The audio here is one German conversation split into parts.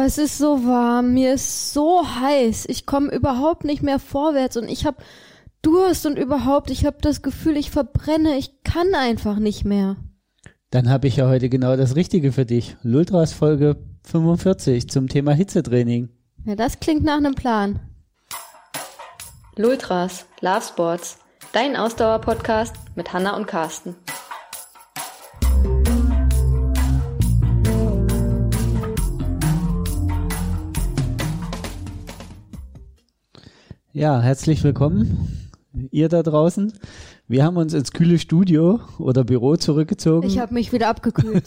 Oh, es ist so warm, mir ist so heiß, ich komme überhaupt nicht mehr vorwärts und ich habe Durst und überhaupt, ich habe das Gefühl, ich verbrenne, ich kann einfach nicht mehr. Dann habe ich ja heute genau das Richtige für dich. Lultras Folge 45 zum Thema Hitzetraining. Ja, das klingt nach einem Plan. Lultras, Love Sports, dein Ausdauer-Podcast mit Hanna und Carsten. Ja, herzlich willkommen, ihr da draußen. Wir haben uns ins kühle Studio oder Büro zurückgezogen. Ich habe mich wieder abgekühlt.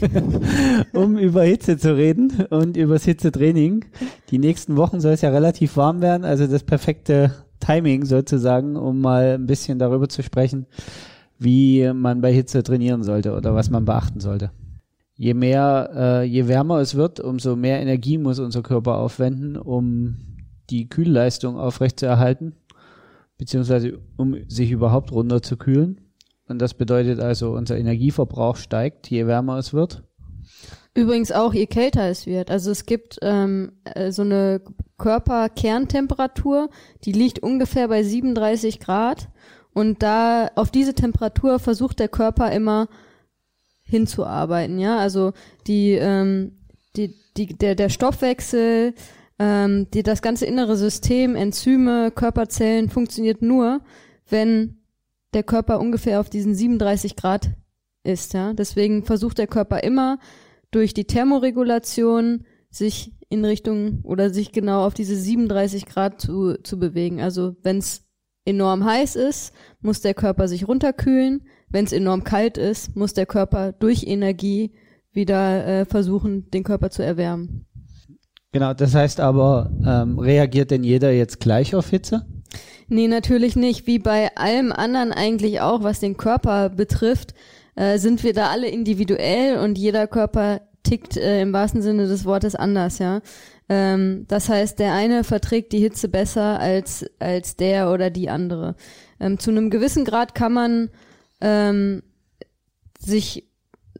um über Hitze zu reden und über das Hitzetraining. Die nächsten Wochen soll es ja relativ warm werden, also das perfekte Timing sozusagen, um mal ein bisschen darüber zu sprechen, wie man bei Hitze trainieren sollte oder was man beachten sollte. Je mehr, äh, je wärmer es wird, umso mehr Energie muss unser Körper aufwenden, um die Kühlleistung aufrechtzuerhalten, beziehungsweise um sich überhaupt runterzukühlen. Und das bedeutet also, unser Energieverbrauch steigt, je wärmer es wird. Übrigens auch, je kälter es wird. Also es gibt ähm, äh, so eine Körperkerntemperatur, die liegt ungefähr bei 37 Grad. Und da auf diese Temperatur versucht der Körper immer hinzuarbeiten. Ja, also die, ähm, die, die, der, der Stoffwechsel, ähm, die, das ganze innere System, Enzyme, Körperzellen funktioniert nur, wenn der Körper ungefähr auf diesen 37 Grad ist. Ja, deswegen versucht der Körper immer durch die Thermoregulation sich in Richtung oder sich genau auf diese 37 Grad zu, zu bewegen. Also wenn es enorm heiß ist, muss der Körper sich runterkühlen. Wenn es enorm kalt ist, muss der Körper durch Energie wieder äh, versuchen, den Körper zu erwärmen. Genau, das heißt aber, ähm, reagiert denn jeder jetzt gleich auf Hitze? Nee, natürlich nicht. Wie bei allem anderen eigentlich auch, was den Körper betrifft, äh, sind wir da alle individuell und jeder Körper tickt äh, im wahrsten Sinne des Wortes anders, ja. Ähm, das heißt, der eine verträgt die Hitze besser als, als der oder die andere. Ähm, zu einem gewissen Grad kann man ähm, sich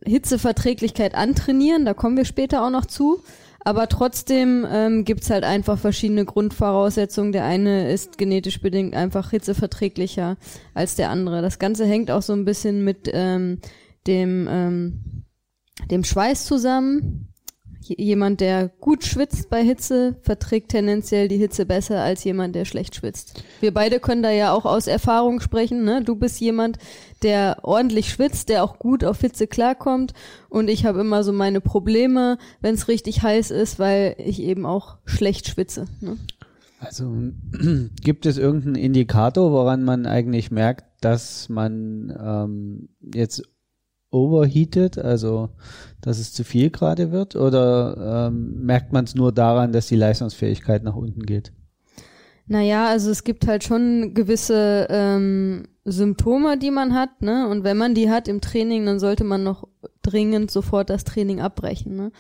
Hitzeverträglichkeit antrainieren, da kommen wir später auch noch zu. Aber trotzdem ähm, gibt halt einfach verschiedene Grundvoraussetzungen. Der eine ist genetisch bedingt einfach hitzeverträglicher als der andere. Das Ganze hängt auch so ein bisschen mit ähm, dem, ähm, dem Schweiß zusammen. Jemand, der gut schwitzt bei Hitze, verträgt tendenziell die Hitze besser als jemand, der schlecht schwitzt. Wir beide können da ja auch aus Erfahrung sprechen. Ne? Du bist jemand, der ordentlich schwitzt, der auch gut auf Hitze klarkommt. Und ich habe immer so meine Probleme, wenn es richtig heiß ist, weil ich eben auch schlecht schwitze. Ne? Also gibt es irgendeinen Indikator, woran man eigentlich merkt, dass man ähm, jetzt overheated, also dass es zu viel gerade wird, oder ähm, merkt man es nur daran, dass die Leistungsfähigkeit nach unten geht? Naja, also es gibt halt schon gewisse ähm, Symptome, die man hat, ne? Und wenn man die hat im Training, dann sollte man noch dringend sofort das Training abbrechen. Ne?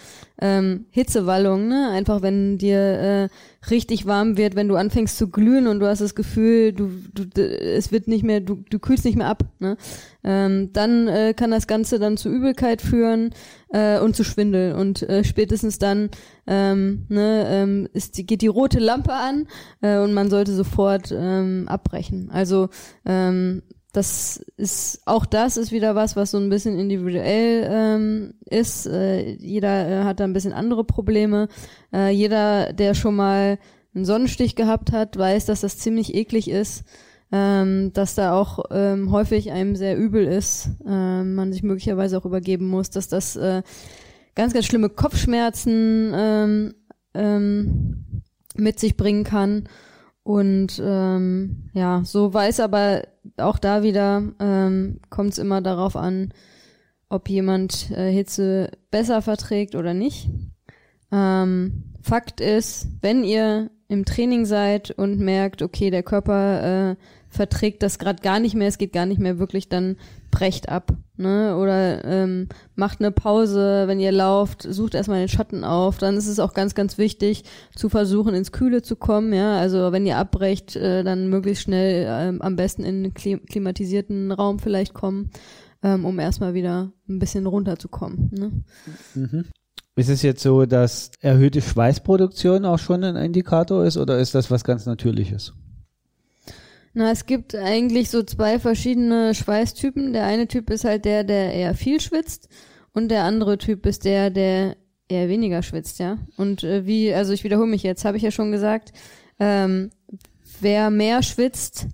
Ähm, Hitzewallung, ne? Einfach wenn dir äh, richtig warm wird, wenn du anfängst zu glühen und du hast das Gefühl, du, du es wird nicht mehr, du, du kühlst nicht mehr ab, ne? Ähm, dann äh, kann das Ganze dann zu Übelkeit führen äh, und zu Schwindel und äh, spätestens dann ähm, ne, ähm, ist die, geht die rote Lampe an äh, und man sollte sofort ähm, abbrechen. Also ähm, das ist auch das ist wieder was, was so ein bisschen individuell ähm, ist. Äh, jeder äh, hat da ein bisschen andere Probleme. Äh, jeder, der schon mal einen Sonnenstich gehabt hat, weiß, dass das ziemlich eklig ist, ähm, dass da auch ähm, häufig einem sehr übel ist, ähm, man sich möglicherweise auch übergeben muss, dass das äh, ganz, ganz schlimme Kopfschmerzen ähm, ähm, mit sich bringen kann. Und ähm, ja, so weiß aber auch da wieder ähm, kommt es immer darauf an, ob jemand äh, Hitze besser verträgt oder nicht. Ähm, Fakt ist, wenn ihr im Training seid und merkt, okay, der Körper äh, verträgt das gerade gar nicht mehr, es geht gar nicht mehr wirklich, dann brecht ab. Ne? Oder ähm, macht eine Pause, wenn ihr lauft, sucht erstmal den Schatten auf. Dann ist es auch ganz, ganz wichtig, zu versuchen, ins Kühle zu kommen. Ja, Also wenn ihr abbrecht, äh, dann möglichst schnell ähm, am besten in einen klimatisierten Raum vielleicht kommen, ähm, um erstmal wieder ein bisschen runterzukommen. Ne? Mhm. Ist es jetzt so, dass erhöhte Schweißproduktion auch schon ein Indikator ist oder ist das was ganz Natürliches? Na, es gibt eigentlich so zwei verschiedene Schweißtypen. Der eine Typ ist halt der, der eher viel schwitzt und der andere Typ ist der, der eher weniger schwitzt, ja. Und äh, wie, also ich wiederhole mich jetzt, habe ich ja schon gesagt, ähm, wer mehr schwitzt,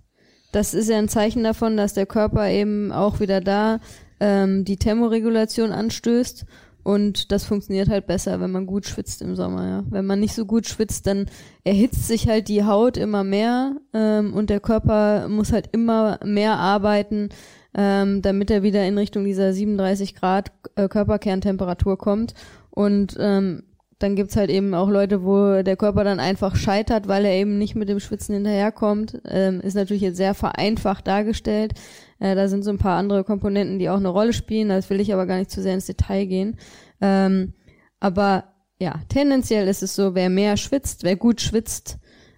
das ist ja ein Zeichen davon, dass der Körper eben auch wieder da ähm, die Thermoregulation anstößt und das funktioniert halt besser, wenn man gut schwitzt im Sommer, ja. Wenn man nicht so gut schwitzt, dann erhitzt sich halt die Haut immer mehr ähm, und der Körper muss halt immer mehr arbeiten, ähm, damit er wieder in Richtung dieser 37 Grad äh, Körperkerntemperatur kommt. Und ähm, dann gibt's halt eben auch Leute, wo der Körper dann einfach scheitert, weil er eben nicht mit dem Schwitzen hinterherkommt. Ähm, ist natürlich jetzt sehr vereinfacht dargestellt. Äh, da sind so ein paar andere Komponenten, die auch eine Rolle spielen. Das will ich aber gar nicht zu sehr ins Detail gehen. Ähm, aber ja, tendenziell ist es so, wer mehr schwitzt, wer gut schwitzt,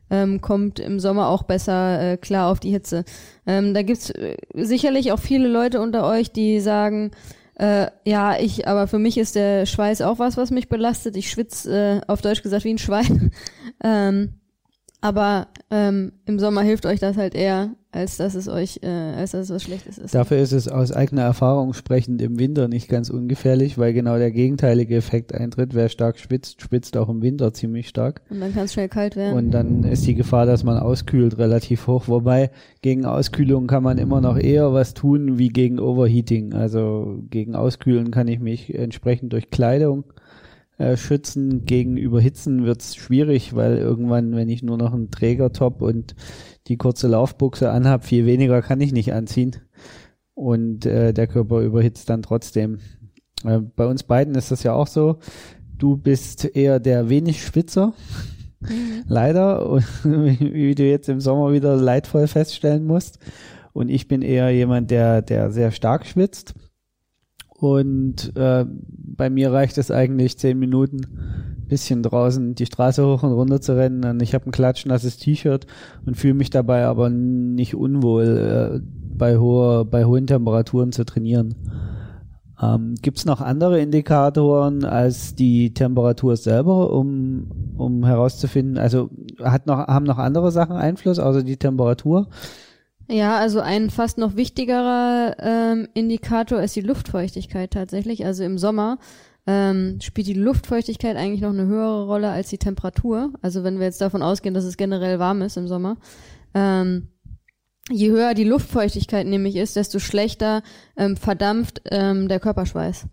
ähm, kommt im Sommer auch besser äh, klar auf die Hitze. Ähm, da gibt's äh, sicherlich auch viele Leute unter euch, die sagen, äh, ja, ich, aber für mich ist der Schweiß auch was, was mich belastet. Ich schwitze, äh, auf Deutsch gesagt, wie ein Schwein. ähm, aber ähm, im Sommer hilft euch das halt eher, als dass es euch, äh, als dass es was Schlechtes ist. Dafür ist es aus eigener Erfahrung sprechend im Winter nicht ganz ungefährlich, weil genau der gegenteilige Effekt eintritt. Wer stark schwitzt, schwitzt auch im Winter ziemlich stark. Und dann kann es schnell kalt werden. Und dann ist die Gefahr, dass man auskühlt, relativ hoch. Wobei gegen Auskühlung kann man immer noch eher was tun wie gegen Overheating. Also gegen Auskühlen kann ich mich entsprechend durch Kleidung äh, schützen. Gegen Überhitzen wird es schwierig, weil irgendwann, wenn ich nur noch einen Trägertop und die kurze Laufbuchse anhab, viel weniger kann ich nicht anziehen. Und äh, der Körper überhitzt dann trotzdem. Äh, bei uns beiden ist das ja auch so. Du bist eher der wenig Schwitzer. Mhm. Leider, wie du jetzt im Sommer wieder leidvoll feststellen musst. Und ich bin eher jemand, der, der sehr stark schwitzt. Und äh, bei mir reicht es eigentlich zehn Minuten, bisschen draußen die Straße hoch und runter zu rennen. Und ich habe ein klatschnasses T-Shirt und fühle mich dabei aber nicht unwohl, äh, bei, hoher, bei hohen Temperaturen zu trainieren. Ähm, Gibt es noch andere Indikatoren als die Temperatur selber, um, um herauszufinden, also hat noch, haben noch andere Sachen Einfluss, außer die Temperatur? Ja, also ein fast noch wichtigerer ähm, Indikator ist die Luftfeuchtigkeit tatsächlich. Also im Sommer ähm, spielt die Luftfeuchtigkeit eigentlich noch eine höhere Rolle als die Temperatur. Also wenn wir jetzt davon ausgehen, dass es generell warm ist im Sommer. Ähm, je höher die Luftfeuchtigkeit nämlich ist, desto schlechter ähm, verdampft ähm, der Körperschweiß.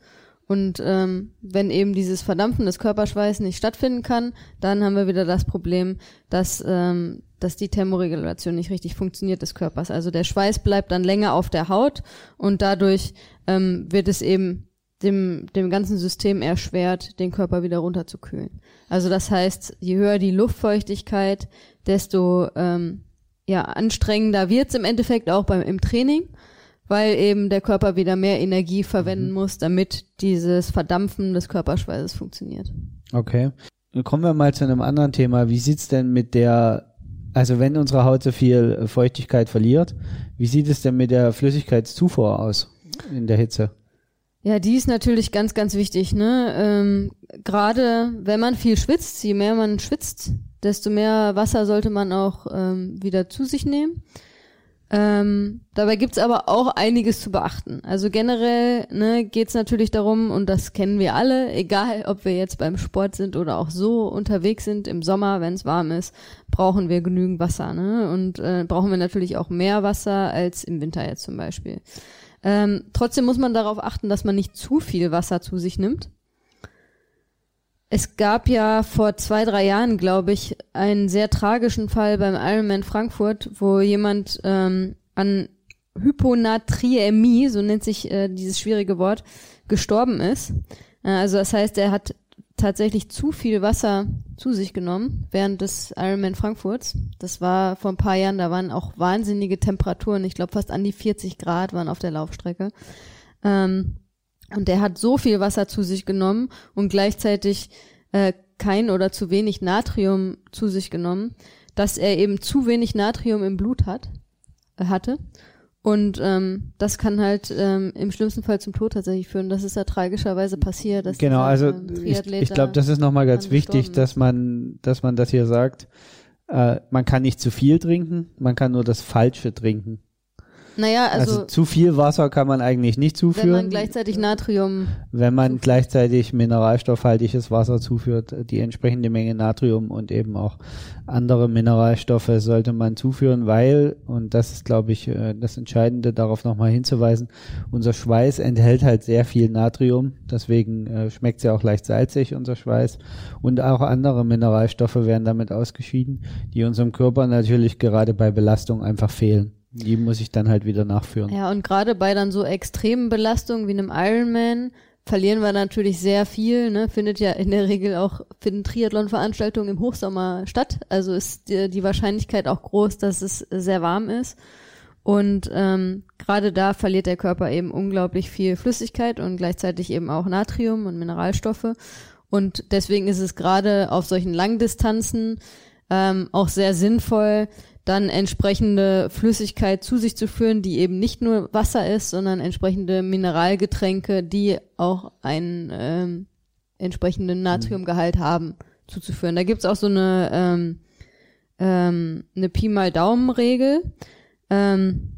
Und ähm, wenn eben dieses Verdampfen des Körperschweiß nicht stattfinden kann, dann haben wir wieder das Problem, dass, ähm, dass die Thermoregulation nicht richtig funktioniert des Körpers. Also der Schweiß bleibt dann länger auf der Haut und dadurch ähm, wird es eben dem, dem ganzen System erschwert, den Körper wieder runterzukühlen. Also das heißt, je höher die Luftfeuchtigkeit, desto ähm, ja, anstrengender wird's im Endeffekt auch beim im Training weil eben der Körper wieder mehr Energie verwenden mhm. muss, damit dieses Verdampfen des Körperschweißes funktioniert. Okay. Kommen wir mal zu einem anderen Thema. Wie sieht's denn mit der, also wenn unsere Haut so viel Feuchtigkeit verliert, wie sieht es denn mit der Flüssigkeitszufuhr aus in der Hitze? Ja, die ist natürlich ganz, ganz wichtig. Ne? Ähm, Gerade wenn man viel schwitzt, je mehr man schwitzt, desto mehr Wasser sollte man auch ähm, wieder zu sich nehmen. Ähm, dabei gibt's aber auch einiges zu beachten. Also generell ne, geht natürlich darum, und das kennen wir alle, egal ob wir jetzt beim Sport sind oder auch so unterwegs sind im Sommer, wenn es warm ist, brauchen wir genügend Wasser. Ne? Und äh, brauchen wir natürlich auch mehr Wasser als im Winter jetzt zum Beispiel. Ähm, trotzdem muss man darauf achten, dass man nicht zu viel Wasser zu sich nimmt. Es gab ja vor zwei, drei Jahren, glaube ich, einen sehr tragischen Fall beim Ironman Frankfurt, wo jemand ähm, an Hyponatriämie, so nennt sich äh, dieses schwierige Wort, gestorben ist. Äh, also das heißt, er hat tatsächlich zu viel Wasser zu sich genommen während des Ironman Frankfurts. Das war vor ein paar Jahren, da waren auch wahnsinnige Temperaturen. Ich glaube, fast an die 40 Grad waren auf der Laufstrecke. Ähm, und der hat so viel Wasser zu sich genommen und gleichzeitig äh, kein oder zu wenig Natrium zu sich genommen, dass er eben zu wenig Natrium im Blut hat, äh, hatte. Und ähm, das kann halt ähm, im schlimmsten Fall zum Tod tatsächlich führen. Das ist ja tragischerweise passiert. Dass genau, dieser, also ähm, ich, ich glaube, das ist nochmal ganz wichtig, gestorben dass man, dass man das hier sagt. Äh, man kann nicht zu viel trinken, man kann nur das Falsche trinken. Naja, Also, also, zu viel Wasser kann man eigentlich nicht wenn zuführen. man gleichzeitig Natrium, wenn man zuführt. gleichzeitig mineralstoffhaltiges Wasser zuführt, die entsprechende Menge Natrium und eben auch andere Mineralstoffe sollte man zuführen, weil, und das ist, glaube ich, äh, das Entscheidende, darauf nochmal hinzuweisen, unser Schweiß enthält halt sehr viel Natrium, deswegen äh, schmeckt es ja auch leicht salzig, unser Schweiß, und auch andere Mineralstoffe werden damit ausgeschieden, die unserem Körper natürlich gerade bei Belastung einfach fehlen. Die muss ich dann halt wieder nachführen. ja, und gerade bei dann so extremen Belastungen wie einem Ironman verlieren wir natürlich sehr viel, ne? Findet ja in der Regel auch, finden Triathlon-Veranstaltungen im Hochsommer statt. Also ist die, die Wahrscheinlichkeit auch groß, dass es sehr warm ist. Und ähm, gerade da verliert der Körper eben unglaublich viel Flüssigkeit und gleichzeitig eben auch Natrium und Mineralstoffe. Und deswegen ist es gerade auf solchen Langdistanzen ähm, auch sehr sinnvoll, dann entsprechende Flüssigkeit zu sich zu führen, die eben nicht nur Wasser ist, sondern entsprechende Mineralgetränke, die auch einen ähm, entsprechenden Natriumgehalt haben, zuzuführen. Da gibt's auch so eine, ähm, ähm, eine Pi mal Daumen-Regel, ähm,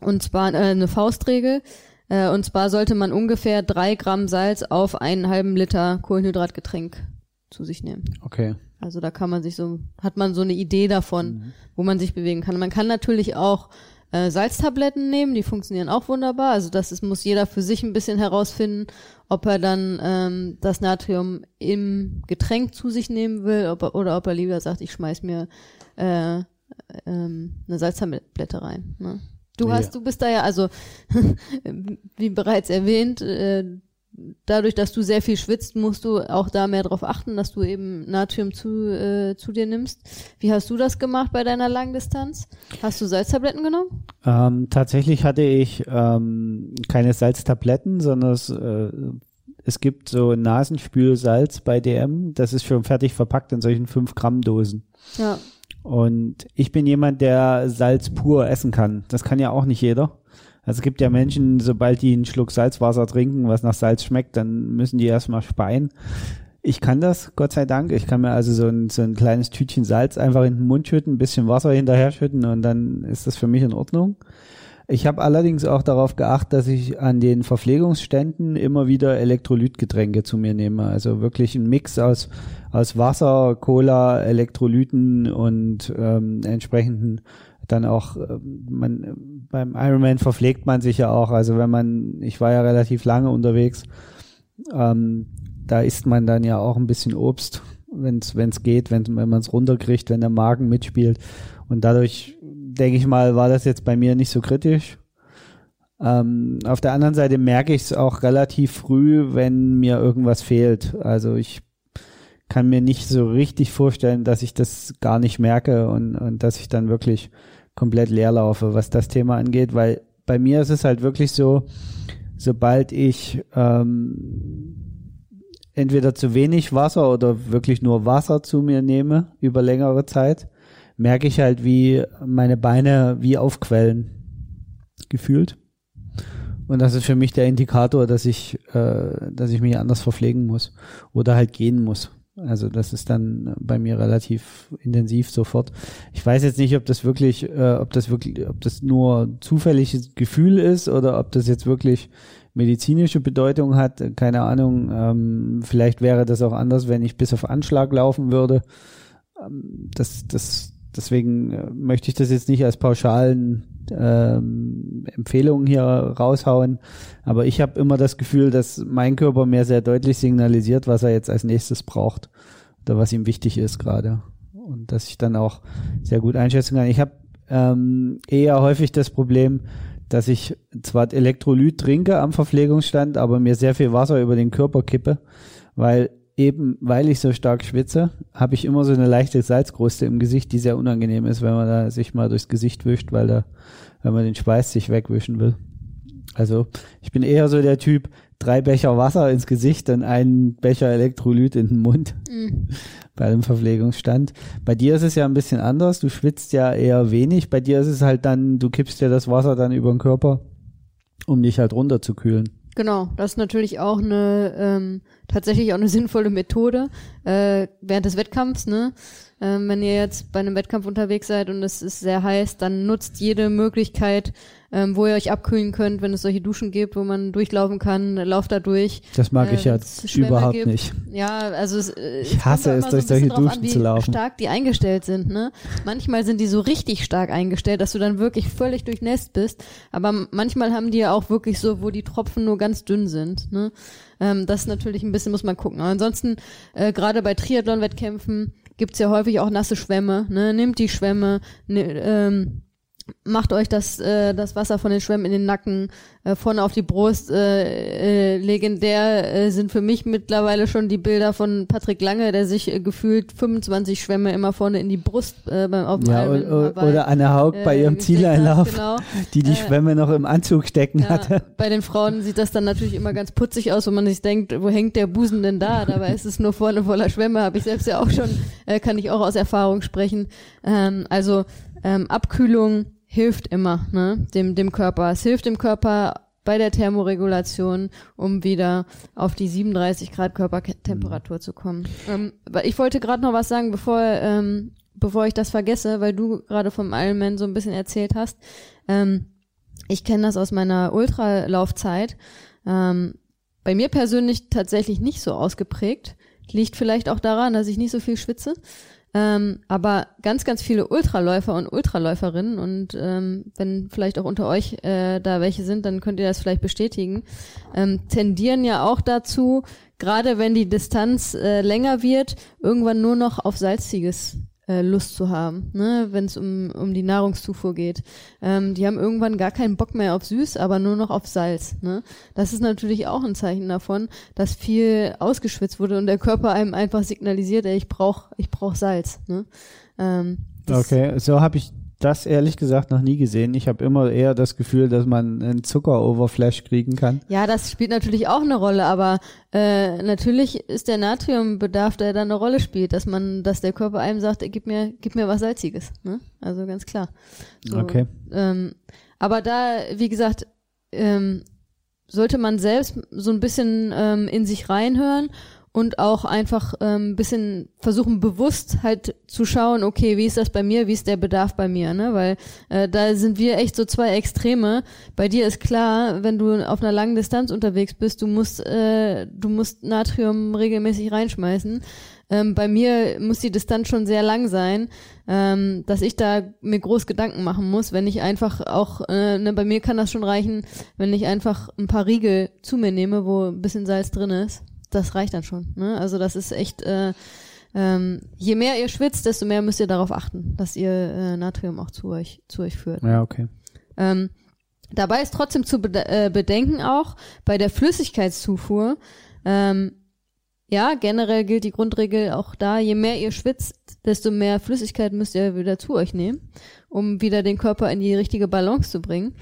und zwar äh, eine Faustregel. Äh, und zwar sollte man ungefähr drei Gramm Salz auf einen halben Liter Kohlenhydratgetränk zu sich nehmen. Okay. Also da kann man sich so, hat man so eine Idee davon, wo man sich bewegen kann. Man kann natürlich auch äh, Salztabletten nehmen, die funktionieren auch wunderbar. Also das ist, muss jeder für sich ein bisschen herausfinden, ob er dann ähm, das Natrium im Getränk zu sich nehmen will ob er, oder ob er lieber sagt, ich schmeiß mir äh, ähm, eine Salztablette rein. Ne? Du Ja. hast, du bist da ja, also wie bereits erwähnt, äh, dadurch, dass du sehr viel schwitzt, musst du auch da mehr darauf achten, dass du eben Natrium zu, äh, zu dir nimmst. Wie hast du das gemacht bei deiner Langdistanz? Hast du Salztabletten genommen? Ähm, tatsächlich hatte ich ähm, keine Salztabletten, sondern es, äh, es gibt so Nasenspülsalz bei DM. Das ist schon fertig verpackt in solchen 5 Gramm Dosen. Ja. Und ich bin jemand, der Salz pur essen kann. Das kann ja auch nicht jeder. Also es gibt ja Menschen, sobald die einen Schluck Salzwasser trinken, was nach Salz schmeckt, dann müssen die erstmal speien. Ich kann das, Gott sei Dank. Ich kann mir also so ein, so ein kleines Tütchen Salz einfach in den Mund schütten, ein bisschen Wasser hinterher schütten und dann ist das für mich in Ordnung. Ich habe allerdings auch darauf geachtet, dass ich an den Verpflegungsständen immer wieder Elektrolytgetränke zu mir nehme. Also wirklich ein Mix aus, aus Wasser, Cola, Elektrolyten und ähm, entsprechenden dann auch, ähm, man, beim Ironman verpflegt man sich ja auch. Also wenn man, ich war ja relativ lange unterwegs, ähm, da isst man dann ja auch ein bisschen Obst, wenn es geht, wenn, wenn man es runterkriegt, wenn der Magen mitspielt. Und dadurch, denke ich mal, war das jetzt bei mir nicht so kritisch. Ähm, auf der anderen Seite merke ich es auch relativ früh, wenn mir irgendwas fehlt. Also ich kann mir nicht so richtig vorstellen, dass ich das gar nicht merke und, und dass ich dann wirklich komplett leer laufe, was das Thema angeht, weil bei mir ist es halt wirklich so, sobald ich ähm, entweder zu wenig Wasser oder wirklich nur Wasser zu mir nehme über längere Zeit, merke ich halt, wie meine Beine wie aufquellen gefühlt. Und das ist für mich der Indikator, dass ich, äh, dass ich mich anders verpflegen muss oder halt gehen muss. Also das ist dann bei mir relativ intensiv sofort. Ich weiß jetzt nicht, ob das wirklich, äh, ob das wirklich, ob das nur zufälliges Gefühl ist oder ob das jetzt wirklich medizinische Bedeutung hat. Keine Ahnung. Ähm, vielleicht wäre das auch anders, wenn ich bis auf Anschlag laufen würde. Ähm, das, das, deswegen äh, möchte ich das jetzt nicht als pauschalen ähm, Empfehlungen hier raushauen. Aber ich habe immer das Gefühl, dass mein Körper mir sehr deutlich signalisiert, was er jetzt als nächstes braucht oder was ihm wichtig ist gerade. Und dass ich dann auch sehr gut einschätzen kann. Ich habe ähm, eher häufig das Problem, dass ich zwar Elektrolyt trinke am Verpflegungsstand, aber mir sehr viel Wasser über den Körper kippe, weil eben, weil ich so stark schwitze, habe ich immer so eine leichte Salzkruste im Gesicht, die sehr unangenehm ist, wenn man da sich mal durchs Gesicht wischt, weil da, wenn man den Schweiß sich wegwischen will. Also ich bin eher so der Typ, drei Becher Wasser ins Gesicht und einen Becher Elektrolyt in den Mund. Mhm. bei dem Verpflegungsstand. Bei dir ist es ja ein bisschen anders. Du schwitzt ja eher wenig. Bei dir ist es halt dann, du kippst dir das Wasser dann über den Körper, um dich halt runterzukühlen. Genau, das ist natürlich auch eine ähm, tatsächlich auch eine sinnvolle Methode äh, während des Wettkampfs. Ne? Ähm, wenn ihr jetzt bei einem Wettkampf unterwegs seid und es ist sehr heiß, dann nutzt jede Möglichkeit, ähm, wo ihr euch abkühlen könnt, wenn es solche Duschen gibt, wo man durchlaufen kann, lauft da durch. Das mag ich Äh, ja wenn's Schwämme überhaupt gibt. nicht. Ja, also es, äh, Ich es hasse es, durch so solche Duschen an, wie zu laufen. stark die eingestellt sind. Ne? Manchmal sind die so richtig stark eingestellt, dass du dann wirklich völlig durchnässt bist. Aber manchmal haben die ja auch wirklich so, wo die Tropfen nur ganz dünn sind. Ne? Ähm, das ist natürlich ein bisschen, muss man gucken. Aber ansonsten, äh, gerade bei Triathlon-Wettkämpfen gibt's ja häufig auch nasse Schwämme. Ne? Nehmt die Schwämme, ne, ähm, macht euch das, äh, das Wasser von den Schwämmen in den Nacken, äh, vorne auf die Brust. Äh, äh, legendär äh, sind für mich mittlerweile schon die Bilder von Patrick Lange, der sich äh, gefühlt 25 Schwämme immer vorne in die Brust äh, beim auf Ja, Ironman o- o- Hawaii, oder Anne Haug bei äh, ihrem gesteckt Zieleinlauf, Genau. die die Äh, Schwämme noch im Anzug stecken Ja, hatte. bei den Frauen sieht das dann natürlich immer ganz putzig aus, wo man sich denkt, wo hängt der Busen denn da? Dabei ist es nur vorne voller Schwämme, habe ich selbst ja auch schon, äh, kann ich auch aus Erfahrung sprechen. Ähm, also ähm, Abkühlung hilft immer, ne, dem, dem Körper. Es hilft dem Körper bei der Thermoregulation, um wieder auf die 37 Grad Körpertemperatur zu kommen. Ähm, aber ich wollte gerade noch was sagen, bevor, ähm, bevor ich das vergesse, weil du gerade vom Ironman so ein bisschen erzählt hast. Ähm, ich kenne das aus meiner Ultralaufzeit. Ähm, bei mir persönlich tatsächlich nicht so ausgeprägt. Liegt vielleicht auch daran, dass ich nicht so viel schwitze. Ähm, aber ganz, ganz viele Ultraläufer und Ultraläuferinnen und ähm, wenn vielleicht auch unter euch äh, da welche sind, dann könnt ihr das vielleicht bestätigen, ähm, tendieren ja auch dazu, gerade wenn die Distanz äh, länger wird, irgendwann nur noch auf salziges äh, Lust zu haben, ne, wenn es um, um die Nahrungszufuhr geht. Ähm, die haben irgendwann gar keinen Bock mehr auf süß, aber nur noch auf Salz. Ne? Das ist natürlich auch ein Zeichen davon, dass viel ausgeschwitzt wurde und der Körper einem einfach signalisiert, ey, ich brauch, ich brauch Salz. Ne? Ähm, Okay, so habe ich das ehrlich gesagt noch nie gesehen. Ich habe immer eher das Gefühl, dass man einen Zuckeroverflash kriegen kann. Ja, das spielt natürlich auch eine Rolle, aber äh, natürlich ist der Natriumbedarf, der da eine Rolle spielt, dass man, dass der Körper einem sagt, gib mir, gib mir was Salziges. Ne? Also ganz klar. So, Okay. Ähm, aber da, wie gesagt, ähm, sollte man selbst so ein bisschen ähm, in sich reinhören und auch einfach ähm, ein bisschen versuchen, bewusst halt zu schauen, okay, wie ist das bei mir, wie ist der Bedarf bei mir, ne? Weil äh, da sind wir echt so zwei Extreme. Bei dir ist klar, wenn du auf einer langen Distanz unterwegs bist, du musst, äh, du musst Natrium regelmäßig reinschmeißen. Ähm, bei mir muss die Distanz schon sehr lang sein, ähm, dass ich da mir groß Gedanken machen muss, wenn ich einfach auch, äh, ne, bei mir kann das schon reichen, wenn ich einfach ein paar Riegel zu mir nehme, wo ein bisschen Salz drin ist. Das reicht dann schon. Ne? Also das ist echt, äh, ähm, je mehr ihr schwitzt, desto mehr müsst ihr darauf achten, dass ihr äh, Natrium auch zu euch, zu euch führt. Ja, okay. Ähm, dabei ist trotzdem zu bede äh, bedenken auch bei der Flüssigkeitszufuhr, ähm, ja, generell gilt die Grundregel auch da, je mehr ihr schwitzt, desto mehr Flüssigkeit müsst ihr wieder zu euch nehmen, um wieder den Körper in die richtige Balance zu bringen.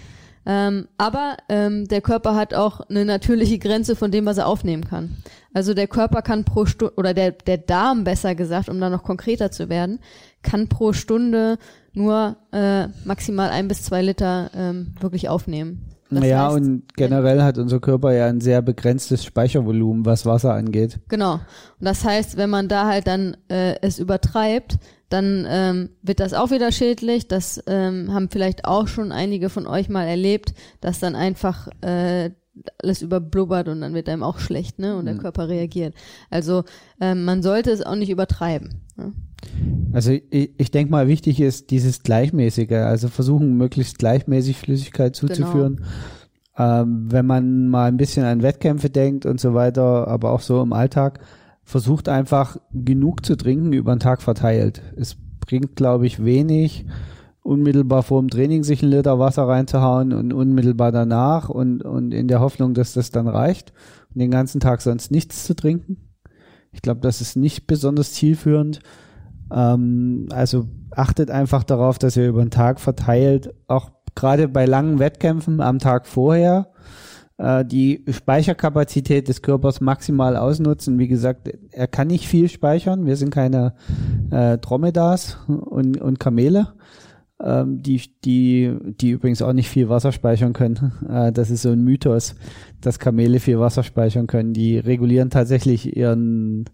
Ähm, aber ähm, der Körper hat auch eine natürliche Grenze von dem, was er aufnehmen kann. Also der Körper kann pro Stunde, oder der, der Darm besser gesagt, um da noch konkreter zu werden, kann pro Stunde nur äh, maximal ein bis zwei Liter ähm, wirklich aufnehmen. Das ja, heißt, und generell hat unser Körper ja ein sehr begrenztes Speichervolumen, was Wasser angeht. Genau. Und das heißt, wenn man da halt dann äh, es übertreibt, dann ähm, wird das auch wieder schädlich. Das ähm, haben vielleicht auch schon einige von euch mal erlebt, dass dann einfach äh, alles überblubbert und dann wird einem auch schlecht, ne? Und der Körper reagiert. Also ähm, man sollte es auch nicht übertreiben. Ne? Also ich, ich denke mal, wichtig ist dieses Gleichmäßige, also versuchen möglichst gleichmäßig Flüssigkeit zuzuführen. Ähm, wenn man mal ein bisschen an Wettkämpfe denkt und so weiter, aber auch so im Alltag, versucht einfach genug zu trinken über den Tag verteilt. Es bringt, glaube ich, wenig, unmittelbar vor dem Training sich einen Liter Wasser reinzuhauen und unmittelbar danach und, und in der Hoffnung, dass das dann reicht und den ganzen Tag sonst nichts zu trinken. Ich glaube, das ist nicht besonders zielführend. Ähm, also achtet einfach darauf, dass ihr über den Tag verteilt, auch gerade bei langen Wettkämpfen am Tag vorher, die Speicherkapazität des Körpers maximal ausnutzen. Wie gesagt, er kann nicht viel speichern. Wir sind keine äh, Dromedars und, und Kamele, ähm, die, die, die übrigens auch nicht viel Wasser speichern können. Äh, das ist so ein Mythos, dass Kamele viel Wasser speichern können. Die regulieren tatsächlich ihren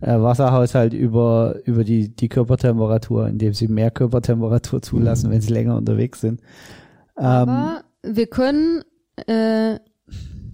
äh, Wasserhaushalt über, über die, die Körpertemperatur, indem sie mehr Körpertemperatur zulassen, wenn sie länger unterwegs sind. Ähm, Aber wir können, äh,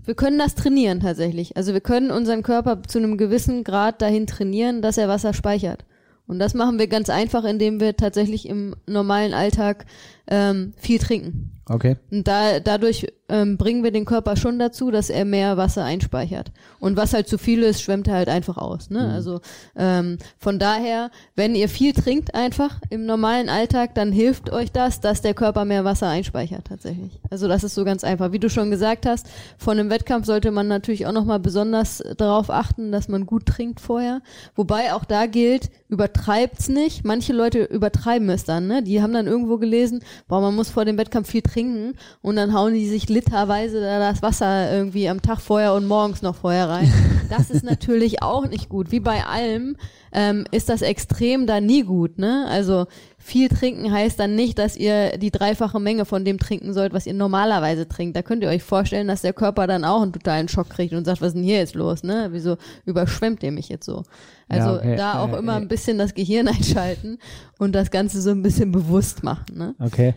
wir können das trainieren tatsächlich. Also wir können unseren Körper zu einem gewissen Grad dahin trainieren, dass er Wasser speichert. Und das machen wir ganz einfach, indem wir tatsächlich im normalen Alltag ähm, viel trinken. Okay. Und da, dadurch ähm, bringen wir den Körper schon dazu, dass er mehr Wasser einspeichert. Und was halt zu viel ist, schwemmt er halt einfach aus. Ne? Mhm. Also ähm, von daher, wenn ihr viel trinkt einfach im normalen Alltag, dann hilft euch das, dass der Körper mehr Wasser einspeichert tatsächlich. Also das ist so ganz einfach. Wie du schon gesagt hast, von einem Wettkampf sollte man natürlich auch nochmal besonders darauf achten, dass man gut trinkt vorher. Wobei auch da gilt, übertreibt's nicht. Manche Leute übertreiben es dann. Ne? Die haben dann irgendwo gelesen, boah, man muss vor dem Wettkampf viel trinken und dann hauen die sich literweise das Wasser irgendwie am Tag vorher und morgens noch vorher rein. Das ist natürlich auch nicht gut. Wie bei allem ähm, ist das extrem da nie gut. Ne? Also viel trinken heißt dann nicht, dass ihr die dreifache Menge von dem trinken sollt, was ihr normalerweise trinkt. Da könnt ihr euch vorstellen, dass der Körper dann auch einen totalen Schock kriegt und sagt, was ist denn hier jetzt los? Ne? Wieso überschwemmt ihr mich jetzt so? Also ja, okay. da auch immer ein bisschen das Gehirn einschalten und das Ganze so ein bisschen bewusst machen. Ne? Okay.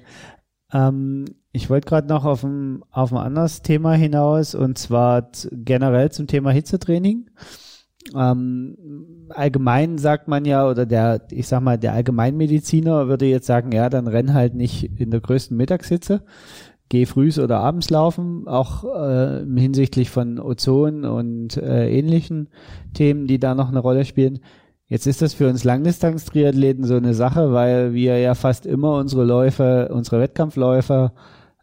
Ähm, ich wollte gerade noch auf ein, auf ein anderes Thema hinaus und zwar generell zum Thema Hitzetraining. Ähm, allgemein sagt man ja, oder der, ich sag mal, der Allgemeinmediziner würde jetzt sagen, ja, dann renn halt nicht in der größten Mittagshitze, geh frühs oder abends laufen, auch äh, hinsichtlich von Ozon und äh, ähnlichen Themen, die da noch eine Rolle spielen. Jetzt ist das für uns Langdistanz-Triathleten so eine Sache, weil wir ja fast immer unsere Läufe, unsere Wettkampfläufe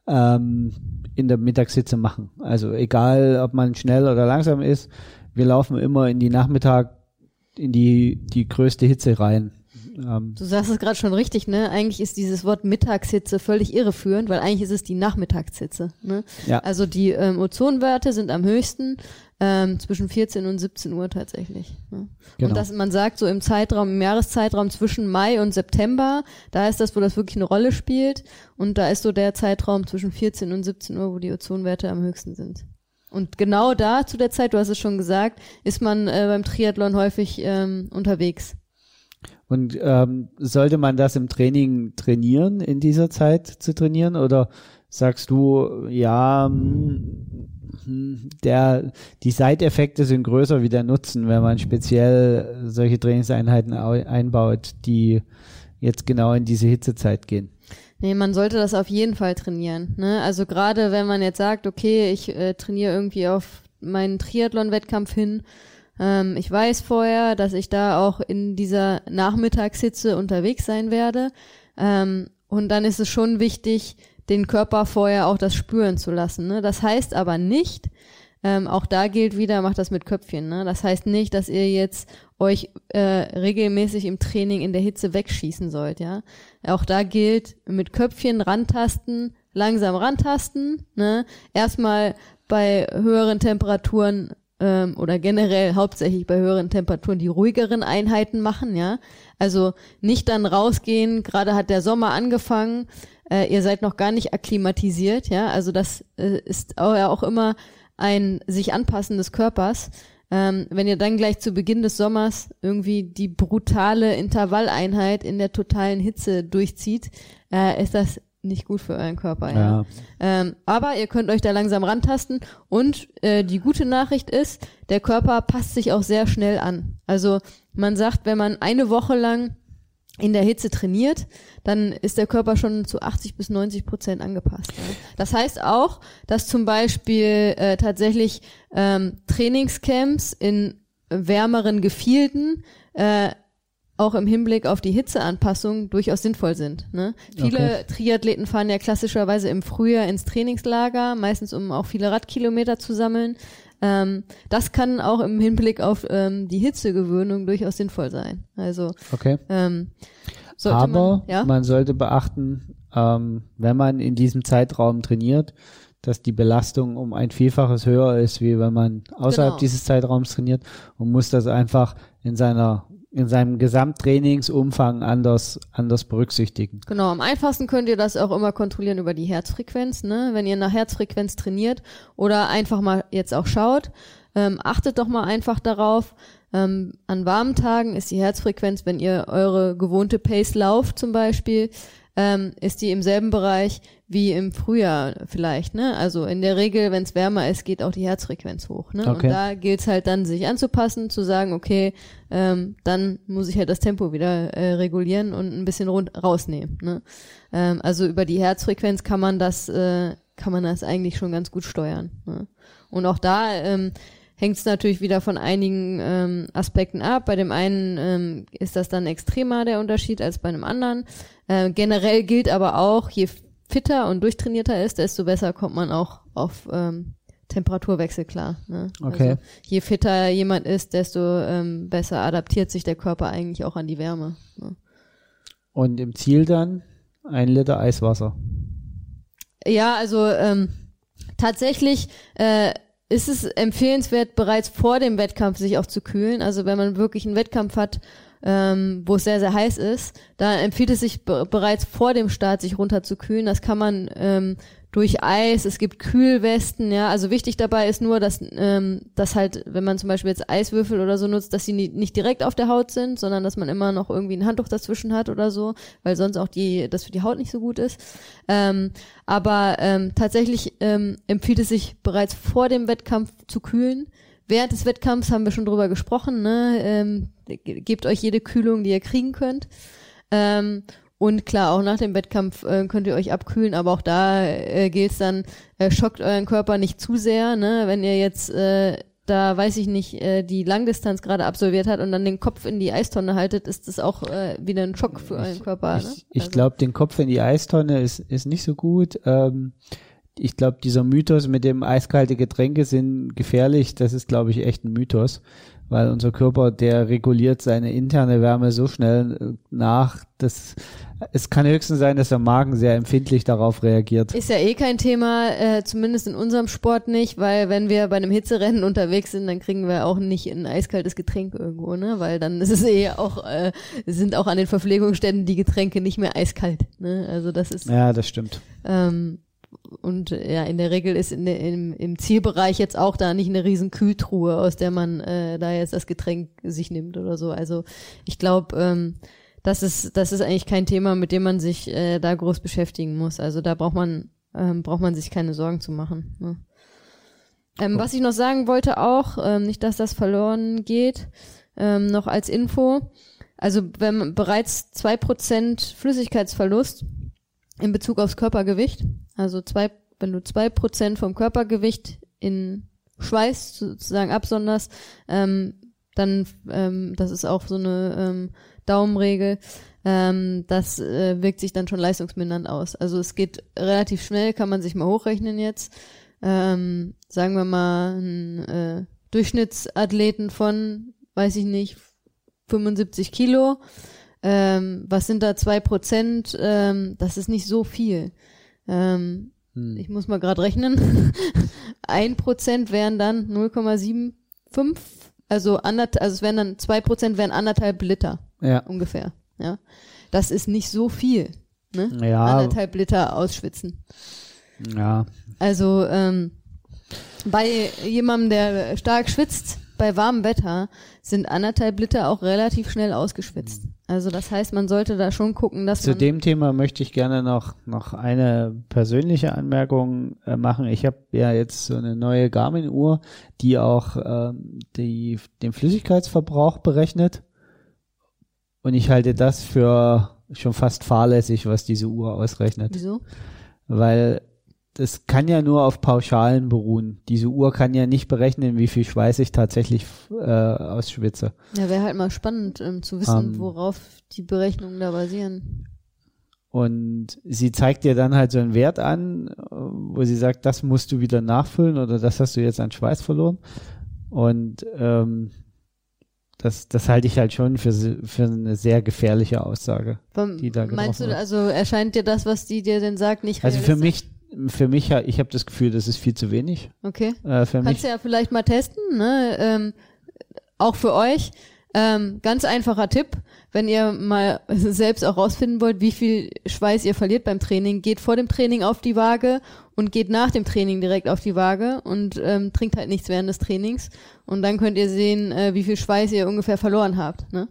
ähm, in der Mittagssitze machen. Also egal, ob man schnell oder langsam ist, wir laufen immer in die Nachmittag, in die, die größte Hitze rein. Ähm, du sagst es gerade schon richtig, ne? Eigentlich ist dieses Wort Mittagshitze völlig irreführend, weil eigentlich ist es die Nachmittagshitze. Ne? Ja. Also die ähm, Ozonwerte sind am höchsten ähm, zwischen 14 und 17 Uhr tatsächlich. Ne? Genau. Und dass man sagt, so im Zeitraum, im Jahreszeitraum zwischen Mai und September, da ist das, wo das wirklich eine Rolle spielt. Und da ist so der Zeitraum zwischen 14 und 17 Uhr, wo die Ozonwerte am höchsten sind. Und genau da zu der Zeit, du hast es schon gesagt, ist man äh, beim Triathlon häufig ähm, unterwegs. Und ähm, sollte man das im Training trainieren, in dieser Zeit zu trainieren? Oder sagst du, ja, hm, der, die Seiteffekte sind größer wie der Nutzen, wenn man speziell solche Trainingseinheiten einbaut, die jetzt genau in diese Hitzezeit gehen. Nee, man sollte das auf jeden Fall trainieren. Ne? Also gerade wenn man jetzt sagt, okay, ich äh, trainiere irgendwie auf meinen Triathlon-Wettkampf hin, ähm, ich weiß vorher, dass ich da auch in dieser Nachmittagshitze unterwegs sein werde. Ähm, und dann ist es schon wichtig, den Körper vorher auch das spüren zu lassen. Ne? Das heißt aber nicht, ähm, auch da gilt wieder, macht das mit Köpfchen. Ne? Das heißt nicht, dass ihr jetzt euch äh, regelmäßig im Training in der Hitze wegschießen sollt. Ja, auch da gilt mit Köpfchen rantasten, langsam rantasten. Ne? Erstmal bei höheren Temperaturen ähm, oder generell hauptsächlich bei höheren Temperaturen die ruhigeren Einheiten machen. Ja, also nicht dann rausgehen. Gerade hat der Sommer angefangen äh, ihr seid noch gar nicht akklimatisiert, ja, also das äh, ist auch, ja auch immer ein sich anpassen des Körpers. Ähm, wenn ihr dann gleich zu Beginn des Sommers irgendwie die brutale Intervalleinheit in der totalen Hitze durchzieht, äh, ist das nicht gut für euren Körper. Ja. ja. Ähm, aber ihr könnt euch da langsam rantasten und äh, die gute Nachricht ist, der Körper passt sich auch sehr schnell an. Also man sagt, wenn man eine Woche lang in der Hitze trainiert, dann ist der Körper schon zu 80 bis 90 Prozent angepasst. Ja. Das heißt auch, dass zum Beispiel äh, tatsächlich ähm, Trainingscamps in wärmeren Gefilden äh, auch im Hinblick auf die Hitzeanpassung durchaus sinnvoll sind. Ne? Viele okay. Triathleten fahren ja klassischerweise im Frühjahr ins Trainingslager, meistens um auch viele Radkilometer zu sammeln. Ähm, das kann auch im Hinblick auf ähm, die Hitzegewöhnung durchaus sinnvoll sein. Also okay. ähm, aber man, ja? man sollte beachten, ähm, wenn man in diesem Zeitraum trainiert, dass die Belastung um ein Vielfaches höher ist, wie wenn man außerhalb Genau. dieses Zeitraums trainiert und muss das einfach in seiner in seinem Gesamttrainingsumfang anders anders berücksichtigen. Genau, am einfachsten könnt ihr das auch immer kontrollieren über die Herzfrequenz, ne? Wenn ihr nach Herzfrequenz trainiert oder einfach mal jetzt auch schaut, ähm, achtet doch mal einfach darauf. Ähm, an warmen Tagen ist die Herzfrequenz, wenn ihr eure gewohnte Pace lauft zum Beispiel, ähm, ist die im selben Bereich wie im Frühjahr vielleicht, ne? Also in der Regel, wenn es wärmer ist, geht auch die Herzfrequenz hoch, ne? Okay. Und da gilt es halt dann, sich anzupassen, zu sagen, okay, ähm, dann muss ich halt das Tempo wieder äh, regulieren und ein bisschen rund rausnehmen, ne? Ähm, also über die Herzfrequenz kann man das, äh, kann man das eigentlich schon ganz gut steuern. Ne? Und auch da ähm, hängt es natürlich wieder von einigen ähm, Aspekten ab. Bei dem einen ähm, ist das dann extremer der Unterschied als bei einem anderen. Äh, generell gilt aber auch, je fitter und durchtrainierter er ist, desto besser kommt man auch auf ähm, Temperaturwechsel klar. Ne? Okay. Also, je fitter jemand ist, desto ähm, besser adaptiert sich der Körper eigentlich auch an die Wärme. Ne? Und im Ziel dann ein Liter Eiswasser. Ja, also ähm, tatsächlich äh, ist es empfehlenswert, bereits vor dem Wettkampf sich auch zu kühlen. Also wenn man wirklich einen Wettkampf hat, ähm, wo es sehr, sehr heiß ist, da empfiehlt es sich be bereits vor dem Start, sich runter zu kühlen. Das kann man ähm, durch Eis, es gibt Kühlwesten, ja. Also wichtig dabei ist nur, dass, ähm, dass halt, wenn man zum Beispiel jetzt Eiswürfel oder so nutzt, dass sie nie, nicht direkt auf der Haut sind, sondern dass man immer noch irgendwie ein Handtuch dazwischen hat oder so, weil sonst auch die, das für die Haut nicht so gut ist. Ähm, aber ähm, tatsächlich ähm, empfiehlt es sich bereits vor dem Wettkampf zu kühlen. Während des Wettkampfs haben wir schon drüber gesprochen, ne? Ähm, gebt euch jede Kühlung, die ihr kriegen könnt. Ähm, und klar, auch nach dem Wettkampf äh, könnt ihr euch abkühlen, aber auch da äh, gilt es dann, äh, schockt euren Körper nicht zu sehr, ne? Wenn ihr jetzt äh, da, weiß ich nicht, äh, die Langdistanz gerade absolviert hat und dann den Kopf in die Eistonne haltet, ist das auch äh, wieder ein Schock für euren Körper. ne? Ich, ich Also- glaube, den Kopf in die Eistonne ist, ist nicht so gut. Ähm, ich glaube, dieser Mythos mit dem eiskalte Getränke sind gefährlich, das ist, glaube ich, echt ein Mythos, weil unser Körper, der reguliert seine interne Wärme so schnell äh, nach, dass es kann höchstens sein, dass der Magen sehr empfindlich darauf reagiert. Ist ja eh kein Thema, äh, zumindest in unserem Sport nicht, weil wenn wir bei einem Hitzerennen unterwegs sind, dann kriegen wir auch nicht ein eiskaltes Getränk irgendwo, ne? Weil dann ist es eh auch, äh, sind auch an den Verpflegungsstätten die Getränke nicht mehr eiskalt, ne? Also das ist Ja, das stimmt. ähm, und äh, ja, in der Regel ist in der, im, im Zielbereich jetzt auch da nicht eine riesen Kühltruhe, aus der man äh, da jetzt das Getränk sich nimmt oder so. Also ich glaube, ähm, das ist das ist eigentlich kein Thema, mit dem man sich äh, da groß beschäftigen muss. Also da braucht man ähm, braucht man sich keine Sorgen zu machen. Ne? Ähm, was ich noch sagen wollte auch, ähm, nicht, dass das verloren geht, ähm, noch als Info. Also wenn man bereits zwei Prozent Flüssigkeitsverlust in Bezug aufs Körpergewicht. Also zwei, wenn du zwei Prozent vom Körpergewicht in Schweiß sozusagen absonderst, ähm, dann, ähm, das ist auch so eine ähm, Daumenregel, ähm, das äh, wirkt sich dann schon leistungsmindernd aus. Also es geht relativ schnell, kann man sich mal hochrechnen jetzt. Ähm, sagen wir mal, ein äh, Durchschnittsathleten von, weiß ich nicht, 75 Kilo, ähm, was sind da zwei Prozent? Ähm, das ist nicht so viel. Ähm, Hm. ich muss mal gerade rechnen. Ein Prozent wären dann 0,75. Also anderth also es wären dann zwei Prozent wären anderthalb Liter Ja. ungefähr. Ja, das ist nicht so viel. Ne? Ja, Anderthalb Liter ausschwitzen. ja. Also ähm, bei jemandem, der stark schwitzt, bei warmem Wetter, sind anderthalb Liter auch relativ schnell ausgeschwitzt. Also das heißt, man sollte da schon gucken, dass Zu man dem Thema möchte ich gerne noch, noch eine persönliche Anmerkung äh, machen. Ich habe ja jetzt so eine neue Garmin-Uhr, die auch ähm, die, den Flüssigkeitsverbrauch berechnet. Und ich halte das für schon fast fahrlässig, was diese Uhr ausrechnet. wieso? Weil das kann ja nur auf Pauschalen beruhen. Diese Uhr kann ja nicht berechnen, wie viel Schweiß ich tatsächlich äh, ausschwitze. Ja, wäre halt mal spannend ähm, zu wissen, Ähm. worauf die Berechnungen da basieren. Und sie zeigt dir dann halt so einen Wert an, wo sie sagt, das musst du wieder nachfüllen oder das hast du jetzt an Schweiß verloren. Und ähm, das, das halte ich halt schon für, für eine sehr gefährliche Aussage. Warum- die da Meinst getroffen du, wird. also erscheint dir das, was die dir denn sagt, nicht Also für mich, für mich, ich habe das Gefühl, das ist viel zu wenig. Okay. Äh, für Kannst mich. du ja vielleicht mal testen, ne? Ähm, auch für euch. Ähm, ganz einfacher Tipp, wenn ihr mal selbst auch rausfinden wollt, wie viel Schweiß ihr verliert beim Training, geht vor dem Training auf die Waage und geht nach dem Training direkt auf die Waage und ähm, trinkt halt nichts während des Trainings. Und dann könnt ihr sehen, äh, wie viel Schweiß ihr ungefähr verloren habt. Ne?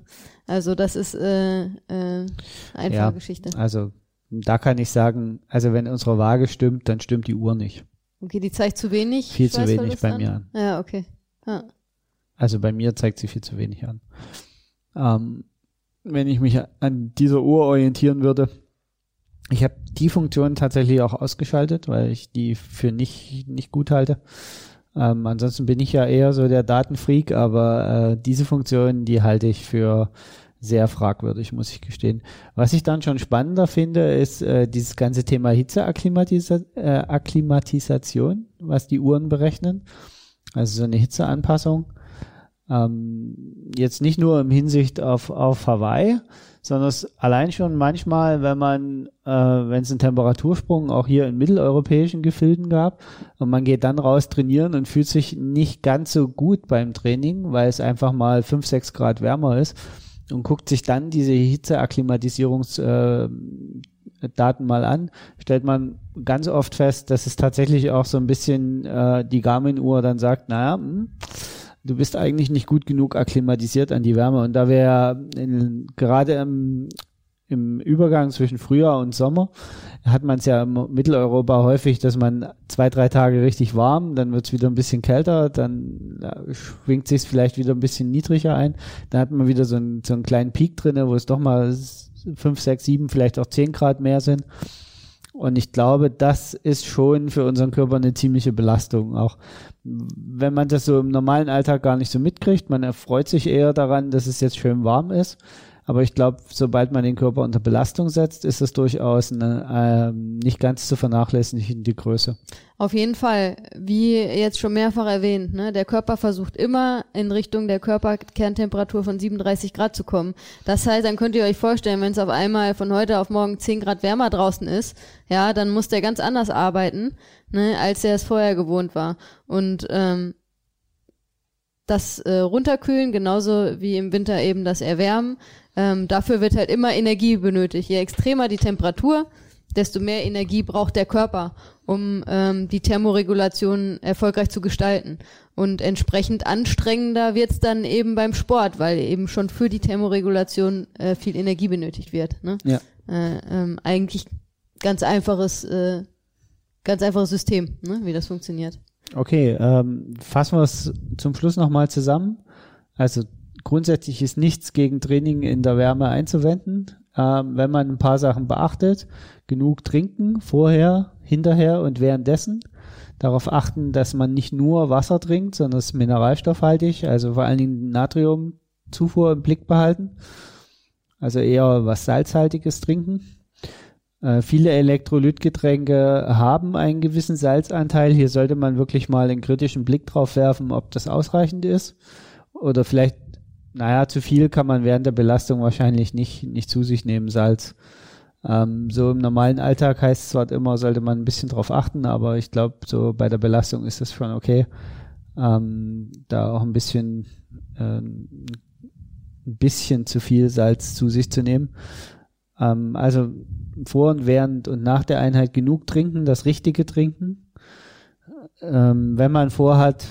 Also das ist äh, äh, eine einfache Ja. Geschichte. Also da kann ich sagen, also wenn unsere Waage stimmt, dann stimmt die Uhr nicht. Okay, die zeigt zu wenig. Viel zu wenig bei an? mir an. Ja, okay. Ja. Also bei mir zeigt sie viel zu wenig an. Ähm, wenn ich mich an dieser Uhr orientieren würde, ich habe die Funktion tatsächlich auch ausgeschaltet, weil ich die für nicht, nicht gut halte. Ähm, ansonsten bin ich ja eher so der Datenfreak, aber äh, diese Funktion, die halte ich für sehr fragwürdig, muss ich gestehen. Was ich dann schon spannender finde, ist äh, dieses ganze Thema Hitzeakklimatisation, äh, Akklimatisation, was die Uhren berechnen. Also so eine Hitzeanpassung. Ähm, jetzt nicht nur im Hinsicht auf, auf Hawaii, sondern es allein schon manchmal, wenn man, äh, wenn es einen Temperatursprung auch hier in mitteleuropäischen Gefilden gab und man geht dann raus trainieren und fühlt sich nicht ganz so gut beim Training, weil es einfach mal fünf sechs Grad wärmer ist und guckt sich dann diese Hitzeakklimatisierungsdaten Daten mal an, stellt man ganz oft fest, dass es tatsächlich auch so ein bisschen äh, die Garmin-Uhr dann sagt, naja, hm, du bist eigentlich nicht gut genug akklimatisiert an die Wärme. Und da wir ja in, gerade im, im Übergang zwischen Frühjahr und Sommer hat man es ja in Mitteleuropa häufig, dass man zwei, drei Tage richtig warm, dann wird es wieder ein bisschen kälter, dann schwingt sich vielleicht wieder ein bisschen niedriger ein. Dann hat man wieder so einen, so einen kleinen Peak drinne, wo es doch mal fünf, sechs, sieben, vielleicht auch zehn Grad mehr sind. Und ich glaube, das ist schon für unseren Körper eine ziemliche Belastung. Auch wenn man das so im normalen Alltag gar nicht so mitkriegt, man erfreut sich eher daran, dass es jetzt schön warm ist. Aber ich glaube, sobald man den Körper unter Belastung setzt, ist es durchaus eine ähm, nicht ganz zu vernachlässigende Größe. Auf jeden Fall, wie jetzt schon mehrfach erwähnt, ne, der Körper versucht immer in Richtung der Körperkerntemperatur von 37 Grad zu kommen. Das heißt, dann könnt ihr euch vorstellen, wenn es auf einmal von heute auf morgen 10 Grad wärmer draußen ist, ja, dann muss der ganz anders arbeiten, ne, als er es vorher gewohnt war. Und ähm, das äh, Runterkühlen, genauso wie im Winter eben das Erwärmen, ähm, dafür wird halt immer Energie benötigt. Je extremer die Temperatur, desto mehr Energie braucht der Körper, um ähm, die Thermoregulation erfolgreich zu gestalten. Und entsprechend anstrengender wird's dann eben beim Sport, weil eben schon für die Thermoregulation äh, viel Energie benötigt wird. Ne? Ja. Äh, ähm, eigentlich ganz einfaches, äh, ganz einfaches System, ne? wie das funktioniert. Okay, ähm, fassen wir es zum Schluss nochmal zusammen. Also grundsätzlich ist nichts gegen Training in der Wärme einzuwenden, ähm, wenn man ein paar Sachen beachtet. Genug trinken, vorher, hinterher und währenddessen. Darauf achten, dass man nicht nur Wasser trinkt, sondern es ist mineralstoffhaltig, also vor allen Dingen Natriumzufuhr im Blick behalten. Also eher was Salzhaltiges trinken. Äh, viele Elektrolytgetränke haben einen gewissen Salzanteil. Hier sollte man wirklich mal einen kritischen Blick drauf werfen, ob das ausreichend ist. Oder vielleicht, naja, zu viel kann man während der Belastung wahrscheinlich nicht, nicht zu sich nehmen, Salz. Ähm, so im normalen Alltag heißt es zwar immer, sollte man ein bisschen drauf achten, aber ich glaube, so bei der Belastung ist das schon okay. Ähm, da auch ein bisschen, äh, ein bisschen zu viel Salz zu sich zu nehmen. Ähm, also vor und während und nach der Einheit genug trinken, das Richtige trinken. Ähm, wenn man vorhat,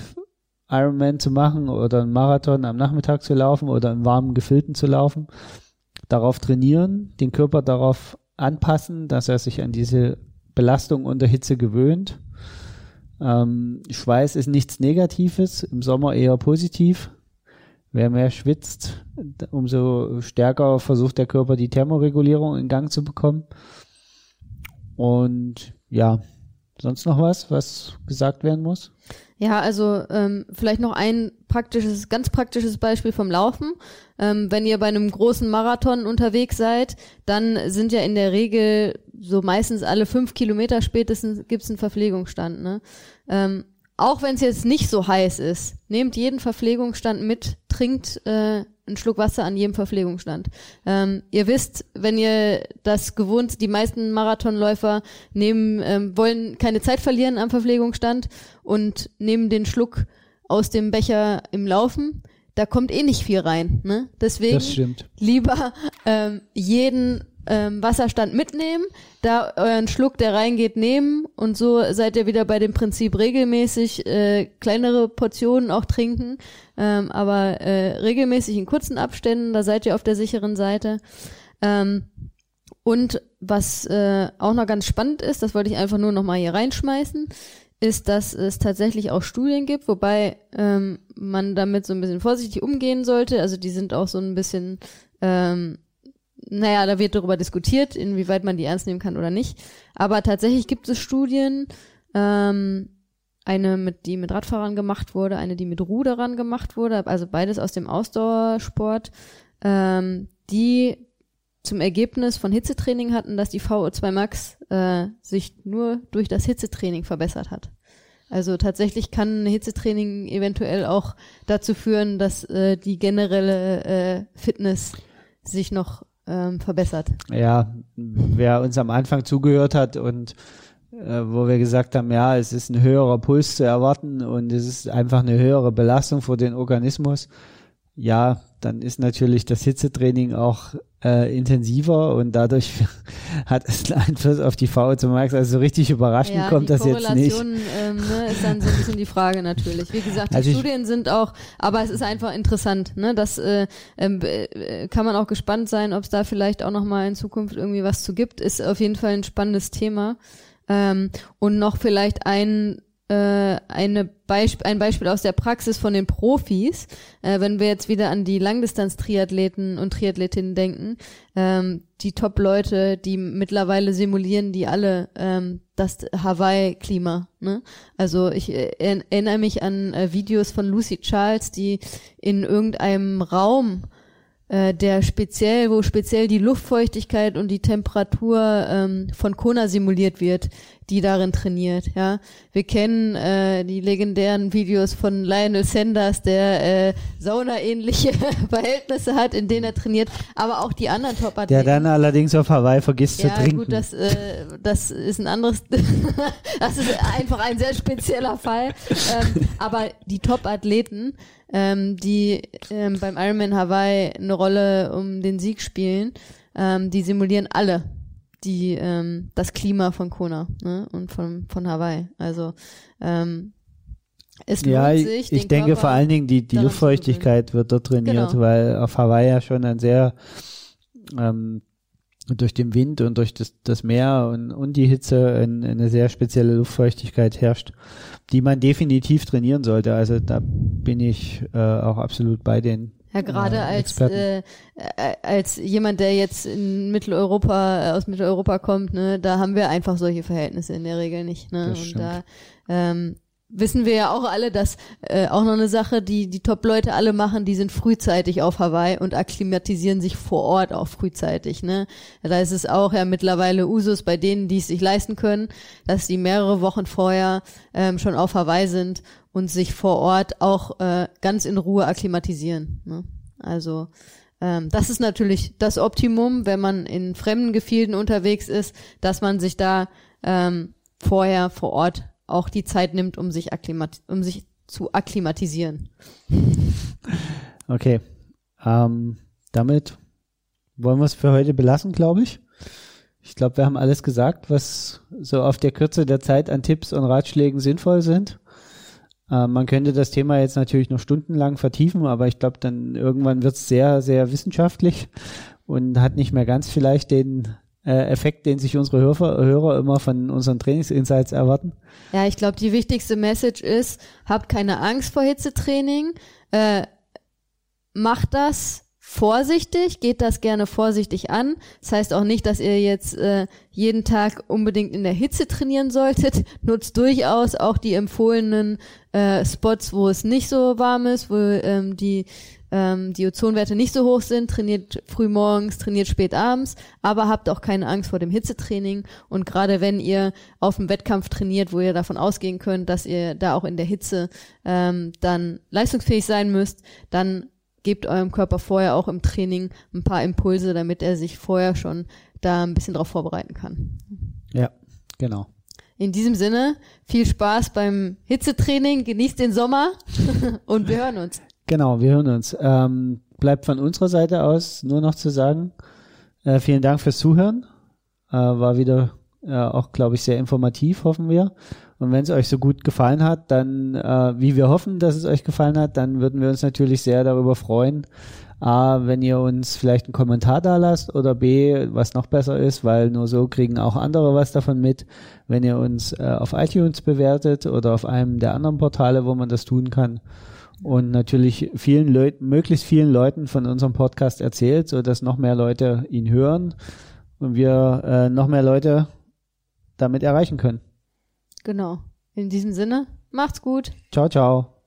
Ironman zu machen oder einen Marathon am Nachmittag zu laufen oder im warmen Gefilten zu laufen, darauf trainieren, den Körper darauf anpassen, dass er sich an diese Belastung unter Hitze gewöhnt. Ähm, Schweiß ist nichts Negatives, im Sommer eher positiv. Wer mehr schwitzt, umso stärker versucht der Körper die Thermoregulierung in Gang zu bekommen. Und ja, sonst noch was, was gesagt werden muss? Ja, also ähm, vielleicht noch ein praktisches, ganz praktisches Beispiel vom Laufen. Ähm, wenn ihr bei einem großen Marathon unterwegs seid, dann sind ja in der Regel so meistens alle fünf Kilometer spätestens gibt's einen Verpflegungsstand. Ne? Ähm, auch wenn es jetzt nicht so heiß ist, nehmt jeden Verpflegungsstand mit, trinkt äh, einen Schluck Wasser an jedem Verpflegungsstand. Ähm, ihr wisst, wenn ihr das gewohnt, die meisten Marathonläufer nehmen, ähm, wollen keine Zeit verlieren am Verpflegungsstand und nehmen den Schluck aus dem Becher im Laufen. Da kommt eh nicht viel rein. Ne? Deswegen lieber ähm, jeden ähm, Wasserstand mitnehmen, da euren Schluck, der reingeht, nehmen und so seid ihr wieder bei dem Prinzip regelmäßig äh, kleinere Portionen auch trinken, ähm, aber äh, regelmäßig in kurzen Abständen, da seid ihr auf der sicheren Seite. Ähm, und was äh, auch noch ganz spannend ist, das wollte ich einfach nur noch mal hier reinschmeißen, ist, dass es tatsächlich auch Studien gibt, wobei ähm, man damit so ein bisschen vorsichtig umgehen sollte. Also die sind auch so ein bisschen ähm, naja, da wird darüber diskutiert, inwieweit man die ernst nehmen kann oder nicht. Aber tatsächlich gibt es Studien, ähm, eine, mit, die mit Radfahrern gemacht wurde, eine, die mit Ruderern gemacht wurde, also beides aus dem Ausdauersport, ähm, die zum Ergebnis von Hitzetraining hatten, dass die VO2 Max äh, sich nur durch das Hitzetraining verbessert hat. Also tatsächlich kann Hitzetraining eventuell auch dazu führen, dass äh, die generelle äh, Fitness sich noch ähm, verbessert. Ja, wer uns am Anfang zugehört hat und äh, wo wir gesagt haben, ja, es ist ein höherer Puls zu erwarten und es ist einfach eine höhere Belastung für den Organismus, ja, dann ist natürlich das Hitzetraining auch äh, intensiver und dadurch hat es einen Einfluss auf die VO2 Max. Also so richtig überraschend ja, kommt das jetzt nicht. Ähm, ne, ist dann so ein bisschen die Frage natürlich. Wie gesagt, die Also Studien sind auch, aber es ist einfach interessant. Ne, das äh, ähm, äh, kann man auch gespannt sein, ob es da vielleicht auch noch mal in Zukunft irgendwie was zu gibt. Ist auf jeden Fall ein spannendes Thema. Ähm, und noch vielleicht ein eine Beisp ein Beispiel aus der Praxis von den Profis, äh, wenn wir jetzt wieder an die Langdistanz-Triathleten und Triathletinnen denken, ähm, die Top-Leute, die mittlerweile simulieren, die alle ähm, das Hawaii-Klima. Ne? Also ich äh, er- erinnere mich an äh, Videos von Lucy Charles, die in irgendeinem Raum äh, der speziell, wo speziell die Luftfeuchtigkeit und die Temperatur ähm, von Kona simuliert wird, die darin trainiert. Ja, wir kennen äh, die legendären Videos von Lionel Sanders, der äh, Sauna-ähnliche Verhältnisse hat, in denen er trainiert, aber auch die anderen Der Top-Athleten. dann allerdings auf Hawaii vergisst ja, zu trinken. gut, das, äh, das ist ein anderes, das ist einfach ein sehr spezieller Fall. Ähm, aber die Top-Athleten, ähm, die ähm, beim Ironman Hawaii eine Rolle um den Sieg spielen, ähm, die simulieren alle die ähm, das Klima von Kona ne? und von von Hawaii. Also ähm, es ja, sich. ich den denke Körper vor allen Dingen die, die Luftfeuchtigkeit wird dort trainiert, Genau. weil auf Hawaii ja schon ein sehr ähm, durch den Wind und durch das, das Meer und, und die Hitze ein, eine sehr spezielle Luftfeuchtigkeit herrscht, die man definitiv trainieren sollte. Also da bin ich äh, auch absolut bei den Ja, gerade äh, als äh, äh, als jemand, der jetzt in Mitteleuropa äh, aus Mitteleuropa kommt, ne, da haben wir einfach solche Verhältnisse in der Regel nicht. Ne? Das Und stimmt. da ähm, wissen wir ja auch alle, dass äh, auch noch eine Sache, die die Top-Leute alle machen, die sind frühzeitig auf Hawaii und akklimatisieren sich vor Ort auch frühzeitig. Ne? Da ist es auch ja mittlerweile Usus bei denen, die es sich leisten können, dass die mehrere Wochen vorher ähm, schon auf Hawaii sind und sich vor Ort auch äh, ganz in Ruhe akklimatisieren. Ne? Also ähm, das ist natürlich das Optimum, wenn man in fremden Gefilden unterwegs ist, dass man sich da ähm, vorher vor Ort auch die Zeit nimmt, um sich, um sich zu akklimatisieren. Okay. Ähm, damit wollen wir es für heute belassen, glaube ich. Ich glaube, wir haben alles gesagt, was so auf der Kürze der Zeit an Tipps und Ratschlägen sinnvoll sind. Ähm, man könnte das Thema jetzt natürlich noch stundenlang vertiefen, aber ich glaube, dann irgendwann wird es sehr, sehr wissenschaftlich und hat nicht mehr ganz vielleicht den äh, Effekt, den sich unsere Hörer, Hörer immer von unseren Trainingsinsights erwarten. Ja, ich glaube, die wichtigste Message ist, habt keine Angst vor Hitzetraining, äh, macht das vorsichtig, geht das gerne vorsichtig an. Das heißt auch nicht, dass ihr jetzt äh, jeden Tag unbedingt in der Hitze trainieren solltet. Nutzt durchaus auch die empfohlenen äh, Spots, wo es nicht so warm ist, wo ähm, die ähm, die Ozonwerte nicht so hoch sind, trainiert früh morgens, trainiert spät abends, aber habt auch keine Angst vor dem Hitzetraining und gerade wenn ihr auf dem Wettkampf trainiert, wo ihr davon ausgehen könnt, dass ihr da auch in der Hitze ähm, dann leistungsfähig sein müsst, dann gebt eurem Körper vorher auch im Training ein paar Impulse, damit er sich vorher schon da ein bisschen drauf vorbereiten kann. Ja, genau. In diesem Sinne, viel Spaß beim Hitzetraining, genießt den Sommer und wir hören uns. Genau, wir hören uns. Ähm, bleibt von unserer Seite aus nur noch zu sagen, äh, vielen Dank fürs Zuhören. Äh, war wieder äh, auch, glaube ich, sehr informativ, hoffen wir. Und wenn es euch so gut gefallen hat, dann, äh, wie wir hoffen, dass es euch gefallen hat, dann würden wir uns natürlich sehr darüber freuen. A, wenn ihr uns vielleicht einen Kommentar da lasst oder B, was noch besser ist, weil nur so kriegen auch andere was davon mit, wenn ihr uns äh, auf iTunes bewertet oder auf einem der anderen Portale, wo man das tun kann. Und natürlich vielen Leuten, möglichst vielen Leuten von unserem Podcast erzählt, so dass noch mehr Leute ihn hören und wir äh, noch mehr Leute damit erreichen können. Genau. In diesem Sinne, macht's gut. Ciao, ciao.